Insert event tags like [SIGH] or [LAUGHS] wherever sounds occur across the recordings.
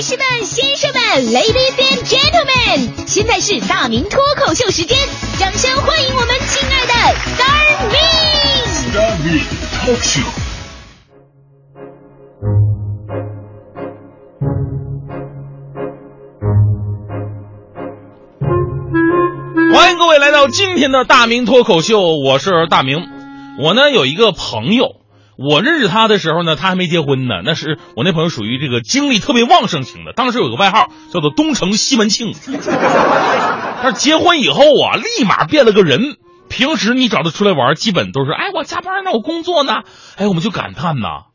女士们、先生们，Ladies and Gentlemen，现在是大明脱口秀时间，掌声欢迎我们亲爱的 Star Me！Star Me Talk Show。欢迎各位来到今天的大明脱口秀，我是大明。我呢有一个朋友，我认识他的时候呢，他还没结婚呢。那是我那朋友属于这个精力特别旺盛型的，当时有个外号叫做“东城西门庆”。但是结婚以后啊，立马变了个人。平时你找他出来玩，基本都是哎我加班呢，我工作呢，哎我们就感叹呐，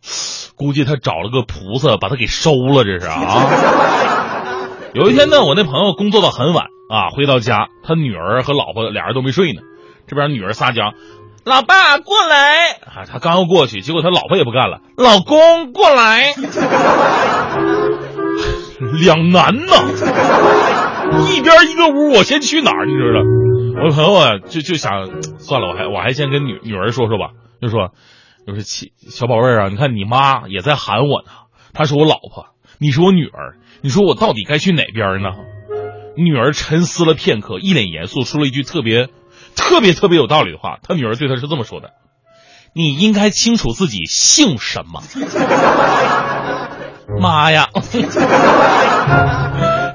估计他找了个菩萨把他给收了，这是啊。有一天呢，我那朋友工作到很晚啊，回到家，他女儿和老婆俩人都没睡呢。这边女儿撒娇：“老爸过来！”啊，他刚要过去，结果他老婆也不干了：“老公过来！” [LAUGHS] 两难呐，一边一个屋，我先去哪儿？你知道？我朋友啊，就就想算了，我还我还先跟女女儿说说吧，就说就是亲小宝贝儿啊，你看你妈也在喊我呢，她是我老婆，你是我女儿，你说我到底该去哪边呢？女儿沉思了片刻，一脸严肃，说了一句特别、特别、特别有道理的话。他女儿对他是这么说的：“你应该清楚自己姓什么。[LAUGHS] ”妈呀！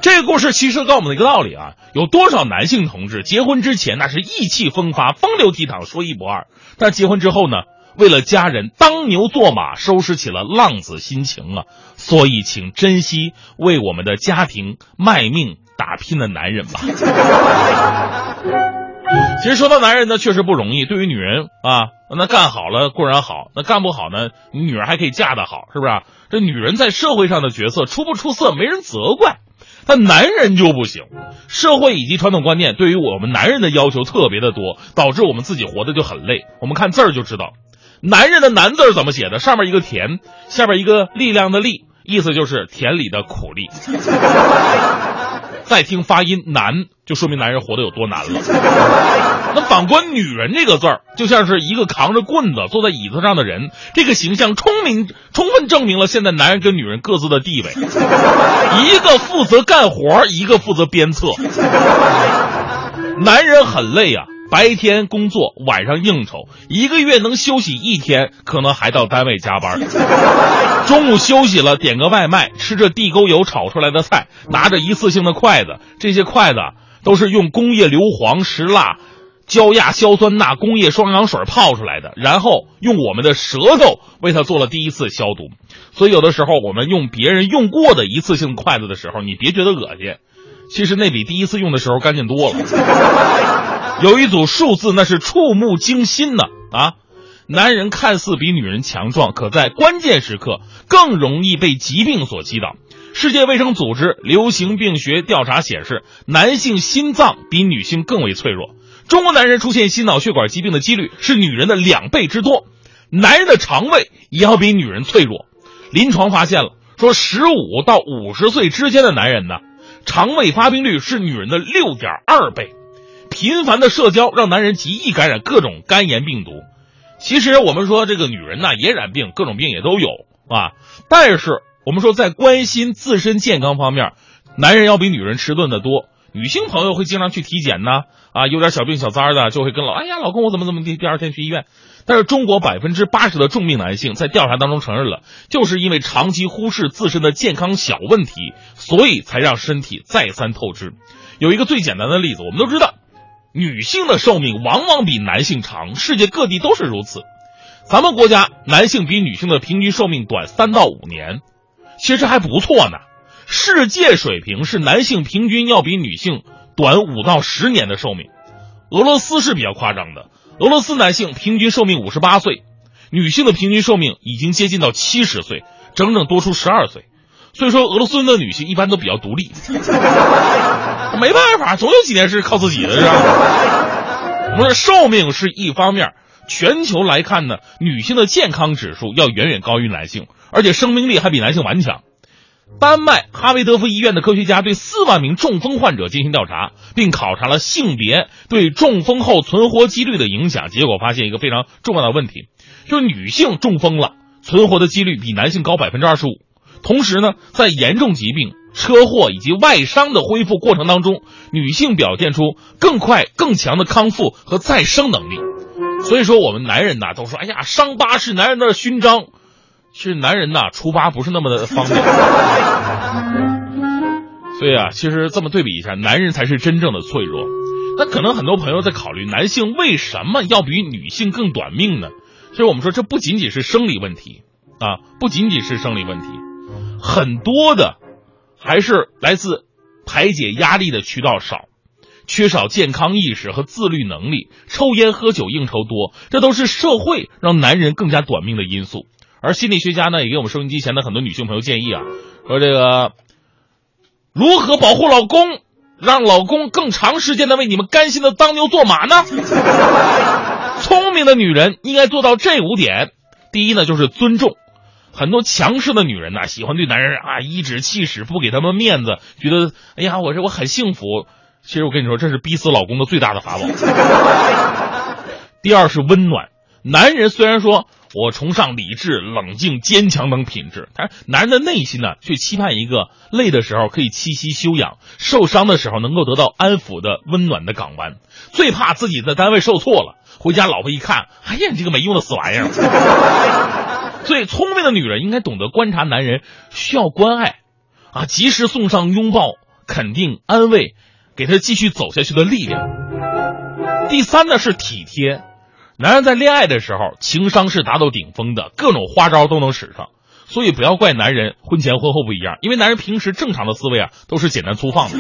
这个故事其实告诉我们一个道理啊，有多少男性同志结婚之前那是意气风发、风流倜傥、说一不二，但结婚之后呢，为了家人当牛做马，收拾起了浪子心情啊！所以，请珍惜为我们的家庭卖命打拼的男人吧。[LAUGHS] 其实说到男人呢，确实不容易。对于女人啊，那干好了固然好，那干不好呢，女儿还可以嫁得好，是不是？这女人在社会上的角色出不出色，没人责怪。但男人就不行，社会以及传统观念对于我们男人的要求特别的多，导致我们自己活得就很累。我们看字儿就知道，男人的“男”字怎么写的？上面一个田，下边一个力量的“力”，意思就是田里的苦力。[LAUGHS] 再听发音“难”，就说明男人活得有多难了。那反观“女人”这个字儿，就像是一个扛着棍子坐在椅子上的人，这个形象充明充分证明了现在男人跟女人各自的地位，一个负责干活，一个负责鞭策。男人很累啊，白天工作，晚上应酬，一个月能休息一天，可能还到单位加班。中午休息了，点个外卖，吃着地沟油炒出来的菜，拿着一次性的筷子，这些筷子都是用工业硫磺、石蜡、焦亚硝酸钠、工业双氧水泡出来的，然后用我们的舌头为它做了第一次消毒。所以有的时候我们用别人用过的一次性筷子的时候，你别觉得恶心，其实那比第一次用的时候干净多了。有一组数字那是触目惊心的啊！男人看似比女人强壮，可在关键时刻更容易被疾病所击倒。世界卫生组织流行病学调查显示，男性心脏比女性更为脆弱。中国男人出现心脑血管疾病的几率是女人的两倍之多。男人的肠胃也要比女人脆弱。临床发现了，说十五到五十岁之间的男人呢，肠胃发病率是女人的六点二倍。频繁的社交让男人极易感染各种肝炎病毒。其实我们说这个女人呢也染病，各种病也都有啊。但是我们说在关心自身健康方面，男人要比女人迟钝的多。女性朋友会经常去体检呢，啊，有点小病小灾的就会跟老哎呀老公我怎么怎么地，第二天去医院。但是中国百分之八十的重病男性在调查当中承认了，就是因为长期忽视自身的健康小问题，所以才让身体再三透支。有一个最简单的例子，我们都知道。女性的寿命往往比男性长，世界各地都是如此。咱们国家男性比女性的平均寿命短三到五年，其实还不错呢。世界水平是男性平均要比女性短五到十年的寿命。俄罗斯是比较夸张的，俄罗斯男性平均寿命五十八岁，女性的平均寿命已经接近到七十岁，整整多出十二岁。所以说，俄罗斯的女性一般都比较独立。没办法，总有几年是靠自己的，是吧？不是寿命是一方面，全球来看呢，女性的健康指数要远远高于男性，而且生命力还比男性顽强。丹麦哈维德夫医院的科学家对四万名中风患者进行调查，并考察了性别对中风后存活几率的影响，结果发现一个非常重要的问题，就是女性中风了，存活的几率比男性高百分之二十五。同时呢，在严重疾病车祸以及外伤的恢复过程当中，女性表现出更快、更强的康复和再生能力。所以说，我们男人呐都说，哎呀，伤疤是男人的勋章，其实男人呐除疤不是那么的方便。[LAUGHS] 所以啊，其实这么对比一下，男人才是真正的脆弱。那可能很多朋友在考虑，男性为什么要比女性更短命呢？其实我们说，这不仅仅是生理问题啊，不仅仅是生理问题，很多的还是来自排解压力的渠道少。缺少健康意识和自律能力，抽烟喝酒应酬多，这都是社会让男人更加短命的因素。而心理学家呢，也给我们收音机前的很多女性朋友建议啊，说这个如何保护老公，让老公更长时间的为你们甘心的当牛做马呢？[LAUGHS] 聪明的女人应该做到这五点。第一呢，就是尊重。很多强势的女人呢，喜欢对男人啊颐指气使，不给他们面子，觉得哎呀，我这我很幸福。其实我跟你说，这是逼死老公的最大的法宝。[LAUGHS] 第二是温暖，男人虽然说我崇尚理智、冷静、坚强等品质，但是男人的内心呢，却期盼一个累的时候可以栖息休养，受伤的时候能够得到安抚的温暖的港湾。最怕自己在单位受挫了，回家老婆一看，哎呀，你这个没用的死玩意儿。所以，聪明的女人应该懂得观察男人需要关爱，啊，及时送上拥抱、肯定、安慰。给他继续走下去的力量。第三呢是体贴，男人在恋爱的时候情商是达到顶峰的，各种花招都能使上。所以不要怪男人婚前婚后不一样，因为男人平时正常的思维啊都是简单粗放的，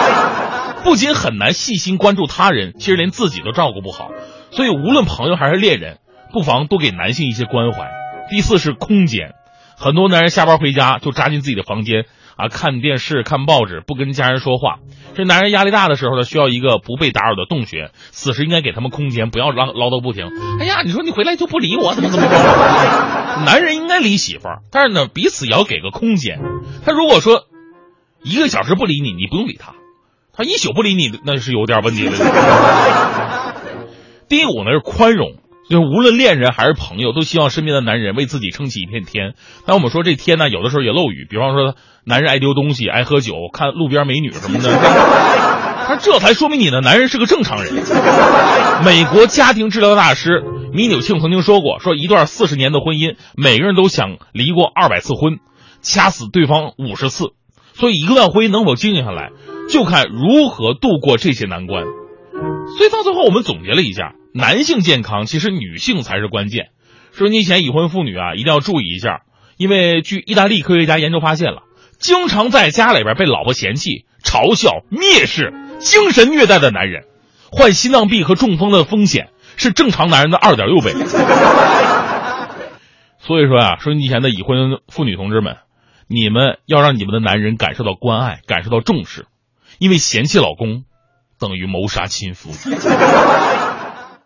[LAUGHS] 不仅很难细心关注他人，其实连自己都照顾不好。所以无论朋友还是恋人，不妨多给男性一些关怀。第四是空间，很多男人下班回家就扎进自己的房间。啊，看电视、看报纸，不跟家人说话。这男人压力大的时候呢，需要一个不被打扰的洞穴。此时应该给他们空间，不要唠唠叨不停。哎呀，你说你回来就不理我，怎么怎么着？[LAUGHS] 男人应该理媳妇儿，但是呢，彼此也要给个空间。他如果说一个小时不理你，你不用理他；他一宿不理你，那是有点问题了。[LAUGHS] 第五呢是宽容。就是无论恋人还是朋友，都希望身边的男人为自己撑起一片天。但我们说这天呢，有的时候也漏雨，比方说男人爱丢东西、爱喝酒、看路边美女什么的。[LAUGHS] 他这才说明你的男人是个正常人。美国家庭治疗大师米纽庆曾经说过：说一段四十年的婚姻，每个人都想离过二百次婚，掐死对方五十次。所以一段婚姻能否经营下来，就看如何度过这些难关。所以到最后，我们总结了一下。男性健康其实女性才是关键。说你前已婚妇女啊，一定要注意一下，因为据意大利科学家研究发现了，经常在家里边被老婆嫌弃、嘲笑、蔑视、精神虐待的男人，患心脏病和中风的风险是正常男人的二点六倍。所以说啊，收音机前的已婚妇女同志们，你们要让你们的男人感受到关爱，感受到重视，因为嫌弃老公等于谋杀亲夫。[LAUGHS]